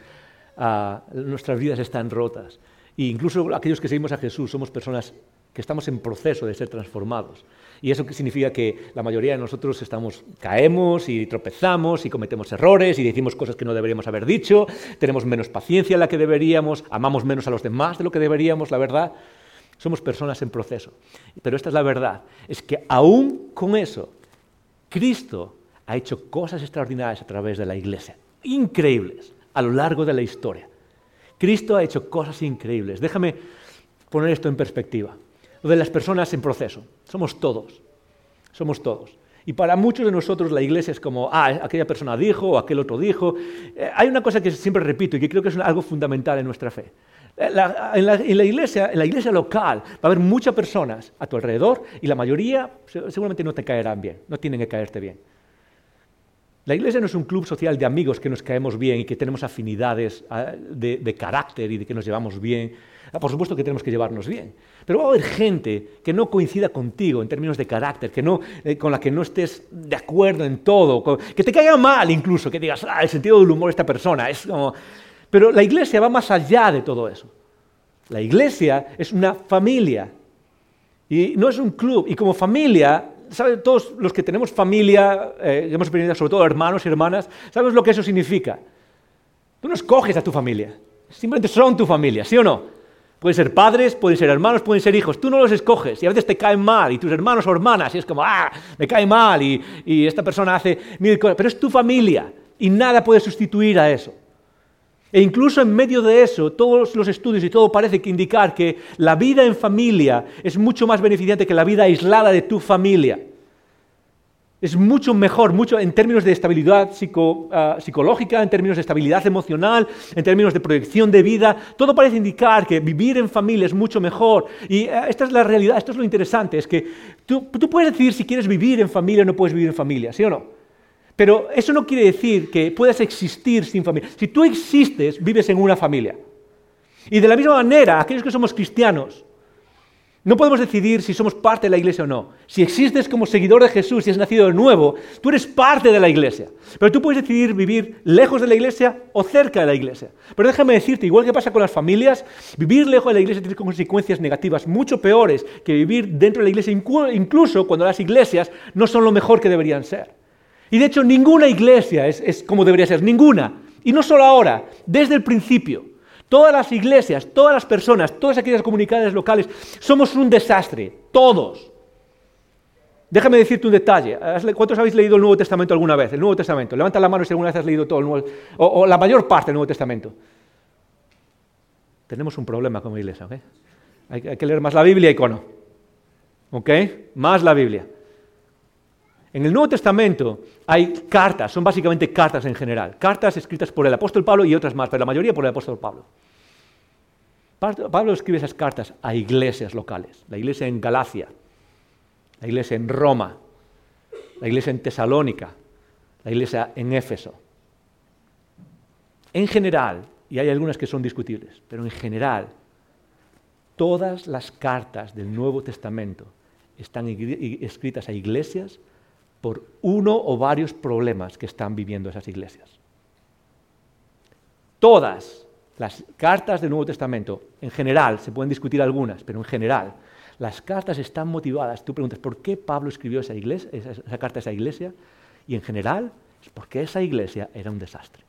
ah, nuestras vidas están rotas. E incluso aquellos que seguimos a Jesús somos personas que estamos en proceso de ser transformados. Y eso significa que la mayoría de nosotros estamos, caemos y tropezamos y cometemos errores y decimos cosas que no deberíamos haber dicho, tenemos menos paciencia de la que deberíamos, amamos menos a los demás de lo que deberíamos, la verdad. Somos personas en proceso. Pero esta es la verdad, es que aún con eso, Cristo ha hecho cosas extraordinarias a través de la iglesia, increíbles, a lo largo de la historia. Cristo ha hecho cosas increíbles. Déjame poner esto en perspectiva. Lo de las personas en proceso. Somos todos. Somos todos. Y para muchos de nosotros la iglesia es como, ah, aquella persona dijo o aquel otro dijo. Eh, hay una cosa que siempre repito y que creo que es algo fundamental en nuestra fe. Eh, en, la, iglesia, en la iglesia local va a haber muchas personas a tu alrededor y la mayoría seguramente no te caerán bien, no tienen que caerte bien. La iglesia no es un club social de amigos que nos caemos bien y que tenemos afinidades ah, de, carácter y de que nos llevamos bien. Ah, por supuesto que tenemos que llevarnos bien. Pero va a haber gente que no coincida contigo en términos de carácter, que no, eh, con la que no estés de acuerdo en todo, que te caiga mal incluso, que digas, ah, el sentido del humor de esta persona es como... Pero la iglesia va más allá de todo eso. La iglesia es una familia y no es un club. Y como familia, ¿saben? Todos los que tenemos familia, eh, hemos experienciado sobre todo hermanos y hermanas, ¿sabes lo que eso significa? Tú no escoges a tu familia, simplemente son tu familia, ¿sí o no? Pueden ser padres, pueden ser hermanos, pueden ser hijos. Tú no los escoges y a veces te caen mal y tus hermanos o hermanas y es como, ah, me cae mal y esta persona hace mil cosas. Pero es tu familia y nada puede sustituir a eso. E incluso en medio de eso, todos los estudios y todo parece que indicar que la vida en familia es mucho más beneficiante que la vida aislada de tu familia. Es mucho mejor, mucho en términos de estabilidad ah, psicológica, en términos de estabilidad emocional, en términos de proyección de vida. Todo parece indicar que vivir en familia es mucho mejor. Y ah, esta es la realidad, esto es lo interesante, es que tú, tú puedes decidir si quieres vivir en familia o no puedes vivir en familia, ¿sí o no? Pero eso no quiere decir que puedas existir sin familia. Si tú existes, vives en una familia. Y de la misma manera, aquellos que somos cristianos, no podemos decidir si somos parte de la iglesia o no. Si existes como seguidor de Jesús y has nacido de nuevo, tú eres parte de la iglesia. Pero tú puedes decidir vivir lejos de la iglesia o cerca de la iglesia. Pero déjame decirte, igual que pasa con las familias, vivir lejos de la iglesia tiene consecuencias negativas mucho peores que vivir dentro de la iglesia, incluso cuando las iglesias no son lo mejor que deberían ser. Y de hecho, ninguna iglesia es, como debería ser, ninguna. Y no solo ahora, desde el principio. Todas las iglesias, todas las personas, todas aquellas comunidades locales, somos un desastre, todos. Déjame decirte un detalle. ¿Cuántos habéis leído el Nuevo Testamento alguna vez? El Nuevo Testamento. Levanta la mano si alguna vez has leído todo el Nuevo o, o la mayor parte del Nuevo Testamento. Tenemos un problema como iglesia. ¿ok? Hay, hay que leer más la Biblia, icono. ¿Ok? Más la Biblia. En el Nuevo Testamento hay cartas, son básicamente cartas en general, cartas escritas por el apóstol Pablo y otras más, pero la mayoría por el apóstol Pablo. Pablo escribe esas cartas a iglesias locales, la iglesia en Galacia, la iglesia en Roma, la iglesia en Tesalónica, la iglesia en Éfeso. En general, y hay algunas que son discutibles, pero en general, todas las cartas del Nuevo Testamento están escritas a iglesias por uno o varios problemas que están viviendo esas iglesias. Todas las cartas del Nuevo Testamento, en general, se pueden discutir algunas, pero en general, las cartas están motivadas. Tú preguntas, ¿por qué Pablo escribió esa, carta a esa iglesia? Y en general, es porque esa iglesia era un desastre.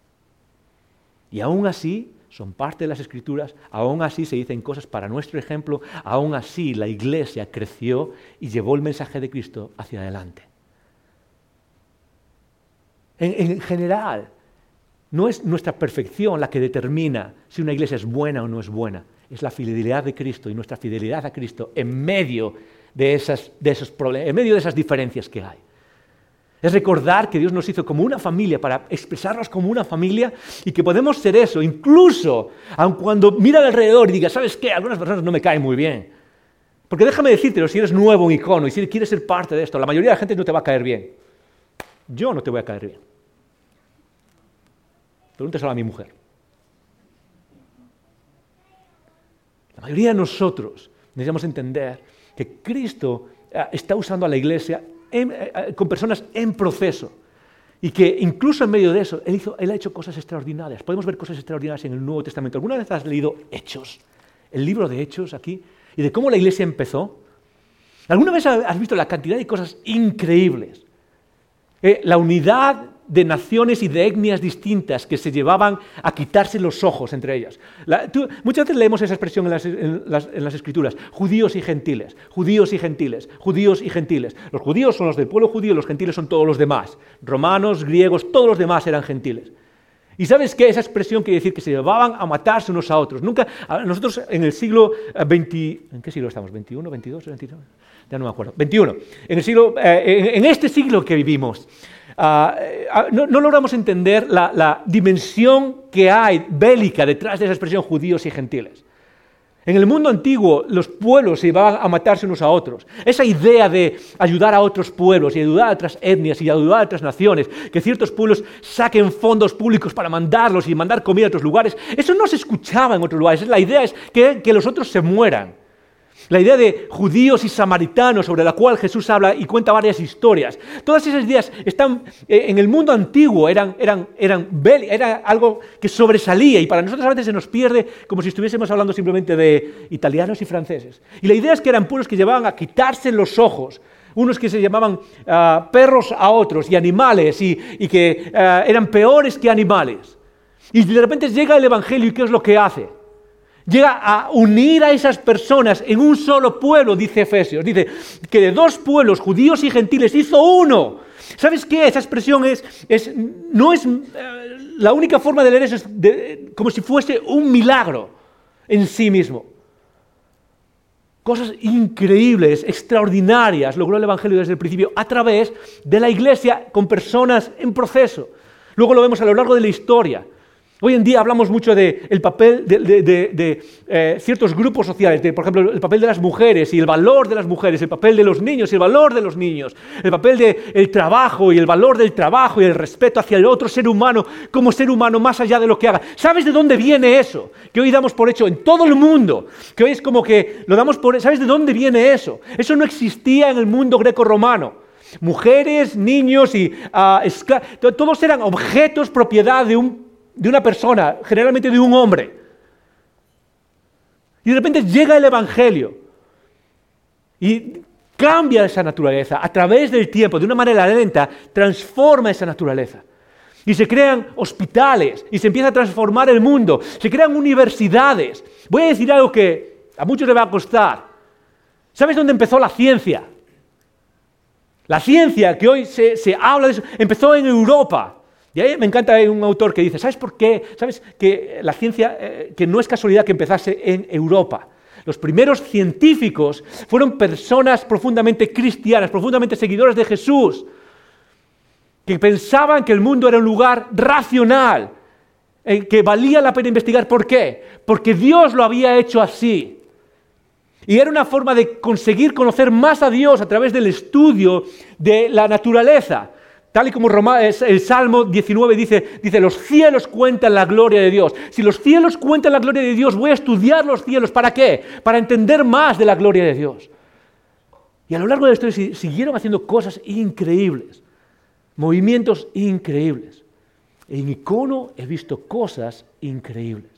Y aún así, son parte de las escrituras, aún así se dicen cosas para nuestro ejemplo, aún así la iglesia creció y llevó el mensaje de Cristo hacia adelante. En, general, no es nuestra perfección la que determina si una iglesia es buena o no es buena. Es la fidelidad de Cristo y nuestra fidelidad a Cristo en medio de, de esos problemas, en medio de esas diferencias que hay. Es recordar que Dios nos hizo como una familia para expresarnos como una familia y que podemos ser eso, incluso aun cuando mira alrededor y diga, ¿sabes qué? Algunas personas no me caen muy bien. Porque déjame decírtelo, si eres nuevo en icono y si quieres ser parte de esto, la mayoría de la gente no te va a caer bien yo no te voy a caer bien. Pregúntaselo a mi mujer. La mayoría de nosotros necesitamos entender que Cristo eh, está usando a la iglesia eh, eh, con personas en proceso. Y que incluso en medio de eso, él, ha hecho cosas extraordinarias. Podemos ver cosas extraordinarias en el Nuevo Testamento. ¿Alguna vez has leído Hechos? El libro de Hechos aquí. Y de cómo la iglesia empezó. ¿Alguna vez has visto la cantidad de cosas increíbles eh, la unidad de naciones y de etnias distintas que se llevaban a quitarse los ojos entre ellas. muchas veces leemos esa expresión en las, escrituras, judíos y gentiles, judíos y gentiles, judíos y gentiles. Los judíos son los del pueblo judío, los gentiles son todos los demás. Romanos, griegos, todos los demás eran gentiles. ¿Y sabes qué? Esa expresión quiere decir que se llevaban a matarse unos a otros. Nunca, nosotros en el siglo XX, ¿en qué siglo estamos? ¿21, 22, 22? No me acuerdo, 21. En, el siglo, eh, en, este siglo que vivimos, ah, ah, no, logramos entender la, dimensión que hay bélica detrás de esa expresión judíos y gentiles. En el mundo antiguo los pueblos se iban a matarse unos a otros. Esa idea de ayudar a otros pueblos y ayudar a otras etnias y ayudar a otras naciones, que ciertos pueblos saquen fondos públicos para mandarlos y mandar comida a otros lugares, eso no se escuchaba en otros lugares. La idea es que los otros se mueran. La idea de judíos y samaritanos sobre la cual Jesús habla y cuenta varias historias. Todas esas ideas están eh, en el mundo antiguo, eran, eran, eran, era algo que sobresalía y para nosotros a veces se nos pierde como si estuviésemos hablando simplemente de italianos y franceses. Y la idea es que eran pueblos que llevaban a quitarse los ojos, unos que se llamaban ah, perros a otros y animales y, que ah, eran peores que animales. Y de repente llega el Evangelio y ¿qué es lo que hace? Llega a unir a esas personas en un solo pueblo, dice Efesios. Dice que de dos pueblos, judíos y gentiles, hizo uno. ¿Sabes qué? Esa expresión es, no es, eh, la única forma de leer eso es como si fuese un milagro en sí mismo. Cosas increíbles, extraordinarias, logró el Evangelio desde el principio a través de la iglesia con personas en proceso. Luego lo vemos a lo largo de la historia. Hoy en día hablamos mucho del papel de, eh, ciertos grupos sociales, de, por ejemplo, el papel de las mujeres y el valor de las mujeres, el papel de los niños y el valor de los niños, el papel del trabajo y el valor del trabajo y el respeto hacia el otro ser humano como ser humano más allá de lo que haga. ¿Sabes de dónde viene eso? Que hoy damos por hecho en todo el mundo, que hoy es como que lo damos por... ¿Sabes de dónde viene eso? Eso no existía en el mundo greco-romano. Mujeres, niños y uh, todos eran objetos, propiedad de un de una persona, generalmente de un hombre. Y de repente llega el Evangelio y cambia esa naturaleza a través del tiempo, de una manera lenta, transforma esa naturaleza. Y se crean hospitales y se empieza a transformar el mundo, se crean universidades. Voy a decir algo que a muchos les va a costar. ¿Sabes dónde empezó la ciencia? La ciencia que hoy se, se habla de eso, empezó en Europa. Y ahí me encanta hay un autor que dice, ¿sabes por qué? ¿Sabes que la ciencia, eh, que no es casualidad que empezase en Europa? Los primeros científicos fueron personas profundamente cristianas, profundamente seguidores de Jesús, que pensaban que el mundo era un lugar racional, en que valía la pena investigar. ¿Por qué? Porque Dios lo había hecho así. Y era una forma de conseguir conocer más a Dios a través del estudio de la naturaleza. Tal y como el Salmo 19 dice, dice, los cielos cuentan la gloria de Dios. Si los cielos cuentan la gloria de Dios, voy a estudiar los cielos. ¿Para qué? Para entender más de la gloria de Dios. Y a lo largo de la historia siguieron haciendo cosas increíbles, movimientos increíbles. En icono he visto cosas increíbles.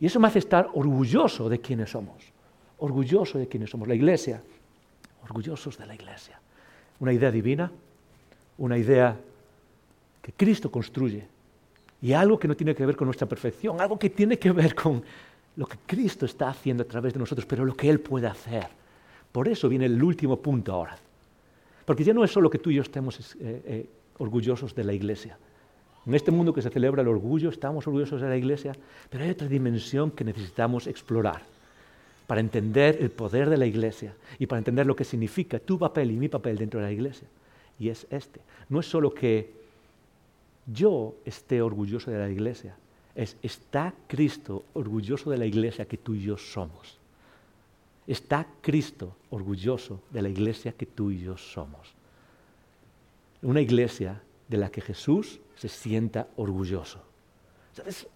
Y eso me hace estar orgulloso de quienes somos. Orgulloso de quienes somos. La iglesia. Orgullosos de la iglesia. Una idea divina una idea que Cristo construye y algo que no tiene que ver con nuestra perfección, algo que tiene que ver con lo que Cristo está haciendo a través de nosotros, pero lo que Él puede hacer. Por eso viene el último punto ahora. Porque ya no es solo que tú y yo estemos eh, eh, orgullosos de la iglesia. En este mundo que se celebra el orgullo, estamos orgullosos de la iglesia, pero hay otra dimensión que necesitamos explorar para entender el poder de la iglesia y para entender lo que significa tu papel y mi papel dentro de la iglesia y es este. No es solo que yo esté orgulloso de la iglesia, es está Cristo orgulloso de la iglesia que tú y yo somos. Está Cristo orgulloso de la iglesia que tú y yo somos. Una iglesia de la que Jesús se sienta orgulloso. ¿Sabes?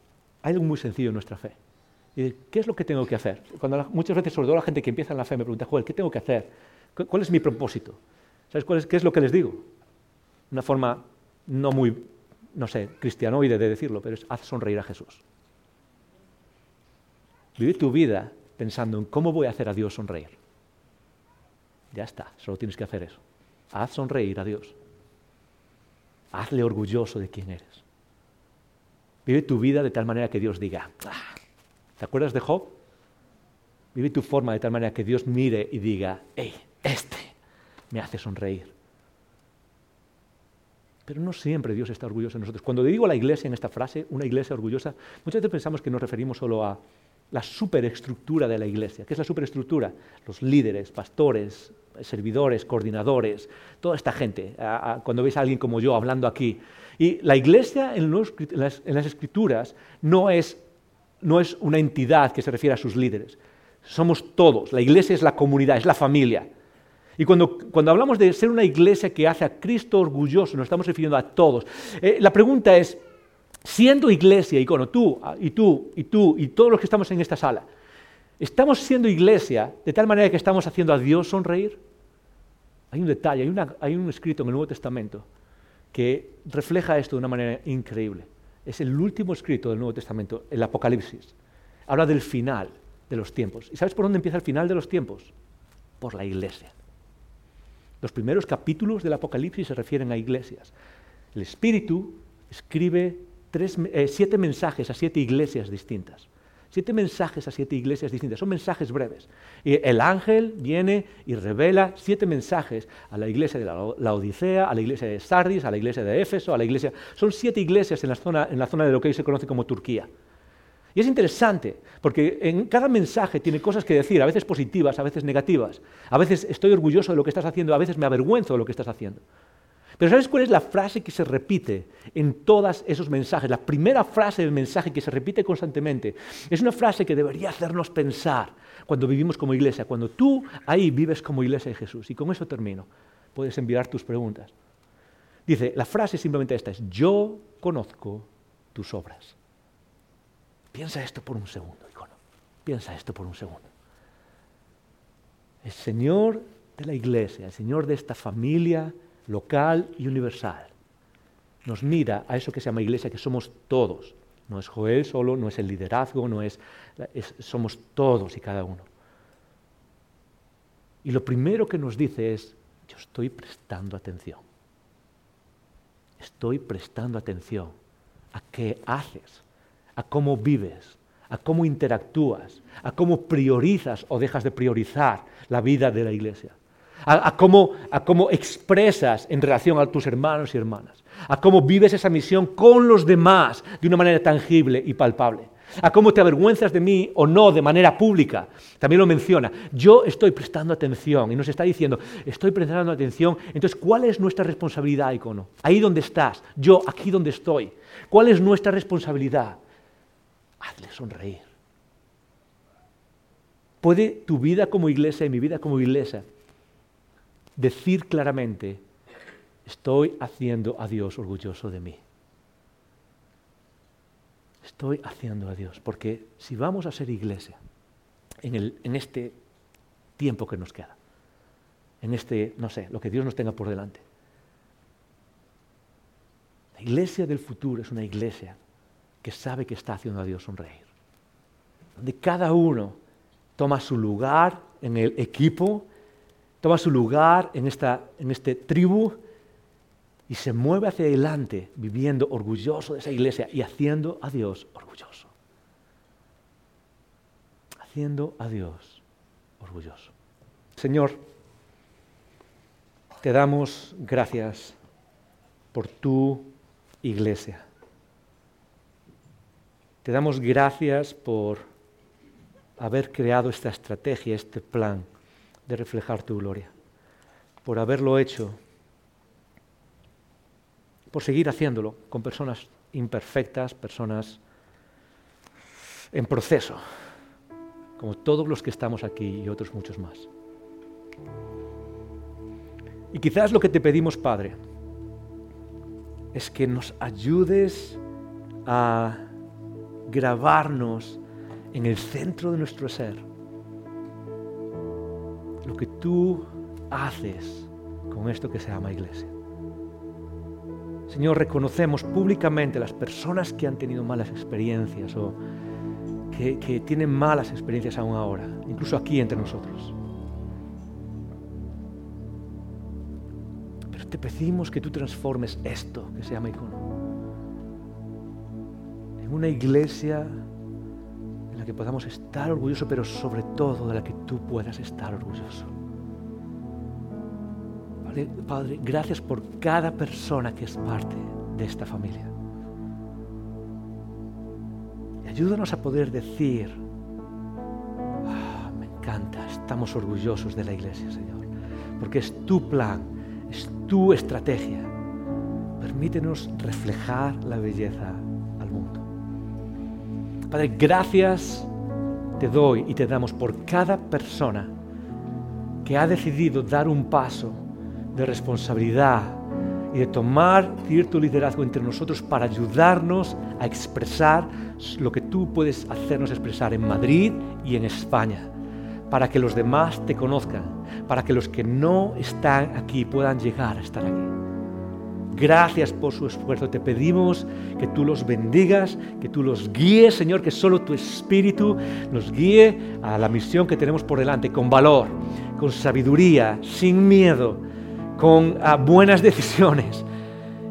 Hay algo muy sencillo en nuestra fe. ¿Qué es lo que tengo que hacer? Cuando muchas veces, sobre todo la gente que empieza en la fe, me pregunta, Joel, ¿qué tengo que hacer? ¿Cuál es mi propósito? ¿Sabes qué es lo que les digo? Una forma no muy, no sé, cristianoide de decirlo, pero es haz sonreír a Jesús. Vive tu vida pensando en cómo voy a hacer a Dios sonreír. Ya está, solo tienes que hacer eso. Haz sonreír a Dios. Hazle orgulloso de quién eres. Vive tu vida de tal manera que Dios diga, ah, ¿te acuerdas de Job? Vive tu forma de tal manera que Dios mire y diga, hey, este me hace sonreír. Pero no siempre Dios está orgulloso de nosotros. Cuando digo la iglesia en esta frase, una iglesia orgullosa, muchas veces pensamos que nos referimos solo a la superestructura de la iglesia. ¿Qué es la superestructura? Los líderes, pastores, servidores, coordinadores, toda esta gente. Cuando veis a alguien como yo hablando aquí. Y la iglesia en, las, escrituras no es, no es una entidad que se refiere a sus líderes. Somos todos. La iglesia es la comunidad, es la familia. Y cuando, hablamos de ser una iglesia que hace a Cristo orgulloso, nos estamos refiriendo a todos. Eh, la pregunta es, siendo iglesia, y tú, y tú, y tú, y todos los que estamos en esta sala, ¿estamos siendo iglesia de tal manera que estamos haciendo a Dios sonreír? Hay un detalle, hay, hay un escrito en el Nuevo Testamento que refleja esto de una manera increíble. Es el último escrito del Nuevo Testamento, el Apocalipsis. Habla del final de los tiempos. ¿Y sabes por dónde empieza el final de los tiempos? Por la iglesia. Los primeros capítulos del Apocalipsis se refieren a iglesias. El Espíritu escribe eh, siete mensajes a siete iglesias distintas. Siete mensajes a siete iglesias distintas. Son mensajes breves. Y el ángel viene y revela siete mensajes a la iglesia de la, Odisea, a la iglesia de Sardis, a la iglesia de Éfeso, a la iglesia... Son siete iglesias en la, zona, en la zona de lo que hoy se conoce como Turquía. Y es interesante, porque en cada mensaje tiene cosas que decir, a veces positivas, a veces negativas. A veces estoy orgulloso de lo que estás haciendo, a veces me avergüenzo de lo que estás haciendo. Pero ¿sabes cuál es la frase que se repite en todos esos mensajes? La primera frase del mensaje que se repite constantemente es una frase que debería hacernos pensar cuando vivimos como iglesia, cuando tú ahí vives como iglesia de Jesús. Y con eso termino. Puedes enviar tus preguntas. Dice, la frase simplemente esta es, yo conozco tus obras. Piensa esto por un segundo, icono. Piensa esto por un segundo. El Señor de la iglesia, el Señor de esta familia local y universal, nos mira a eso que se llama iglesia, que somos todos. No es Joel solo, no es el liderazgo, no es, somos todos y cada uno. Y lo primero que nos dice es, yo estoy prestando atención. Estoy prestando atención a qué haces, a cómo vives, a cómo interactúas, a cómo priorizas o dejas de priorizar la vida de la iglesia, a, cómo, a cómo expresas en relación a tus hermanos y hermanas, a cómo vives esa misión con los demás de una manera tangible y palpable a cómo te avergüenzas de mí o no de manera pública. También lo menciona. Yo estoy prestando atención y nos está diciendo, estoy prestando atención. Entonces, ¿cuál es nuestra responsabilidad, icono? Ahí donde estás, yo aquí donde estoy. ¿Cuál es nuestra responsabilidad? Hazle sonreír. ¿Puede tu vida como iglesia y mi vida como iglesia decir claramente, estoy haciendo a Dios orgulloso de mí? Estoy haciendo a Dios, porque si vamos a ser iglesia en, en este tiempo que nos queda, en este, no sé, lo que Dios nos tenga por delante, la iglesia del futuro es una iglesia que sabe que está haciendo a Dios sonreír. Donde cada uno toma su lugar en el equipo, toma su lugar en esta en este tribu y se mueve hacia adelante viviendo orgulloso de esa iglesia y haciendo a Dios orgulloso. Haciendo a Dios orgulloso. Señor, te damos gracias por tu iglesia. Te damos gracias por haber creado esta estrategia, este plan de reflejar tu gloria, por haberlo hecho, por seguir haciéndolo con personas imperfectas, personas en proceso, como todos los que estamos aquí y otros muchos más. Y quizás lo que te pedimos, Padre, es que nos ayudes a grabarnos en el centro de nuestro ser lo que tú haces con esto que se llama iglesia. Señor, reconocemos públicamente las personas que han tenido malas experiencias o que, que, tienen malas experiencias aún ahora, incluso aquí entre nosotros. Pero te pedimos que tú transformes esto que se llama icono una iglesia en la que podamos estar orgullosos, pero sobre todo de la que tú puedas estar orgulloso. Padre, gracias por cada persona que es parte de esta familia. Y ayúdanos a poder decir, ah, me encanta, estamos orgullosos de la iglesia, Señor, porque es tu plan, es tu estrategia. Permítenos reflejar la belleza Padre, gracias te doy y te damos por cada persona que ha decidido dar un paso de responsabilidad y de tomar cierto liderazgo entre nosotros para ayudarnos a expresar lo que tú puedes hacernos expresar en Madrid y en España, para que los demás te conozcan, para que los que no están aquí puedan llegar a estar aquí. Gracias por su esfuerzo. Te pedimos que tú los bendigas, que tú los guíes, Señor, que solo tu Espíritu nos guíe a la misión que tenemos por delante, con valor, con sabiduría, sin miedo, con ah, buenas decisiones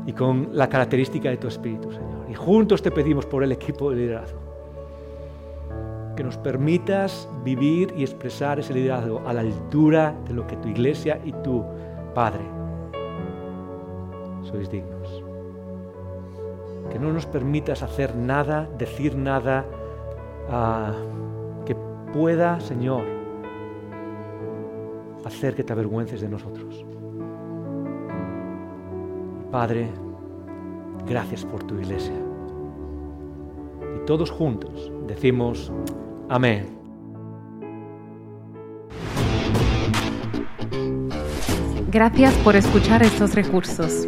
y con la característica de tu Espíritu, Señor. Y juntos te pedimos por el equipo de liderazgo que nos permitas vivir y expresar ese liderazgo a la altura de lo que tu iglesia y tu Padre sois dignos. Que no nos permitas hacer nada, decir nada, ah, que pueda, Señor, hacer que te avergüences de nosotros. Padre, gracias por tu iglesia. Y todos juntos decimos, amén. Gracias por escuchar estos recursos.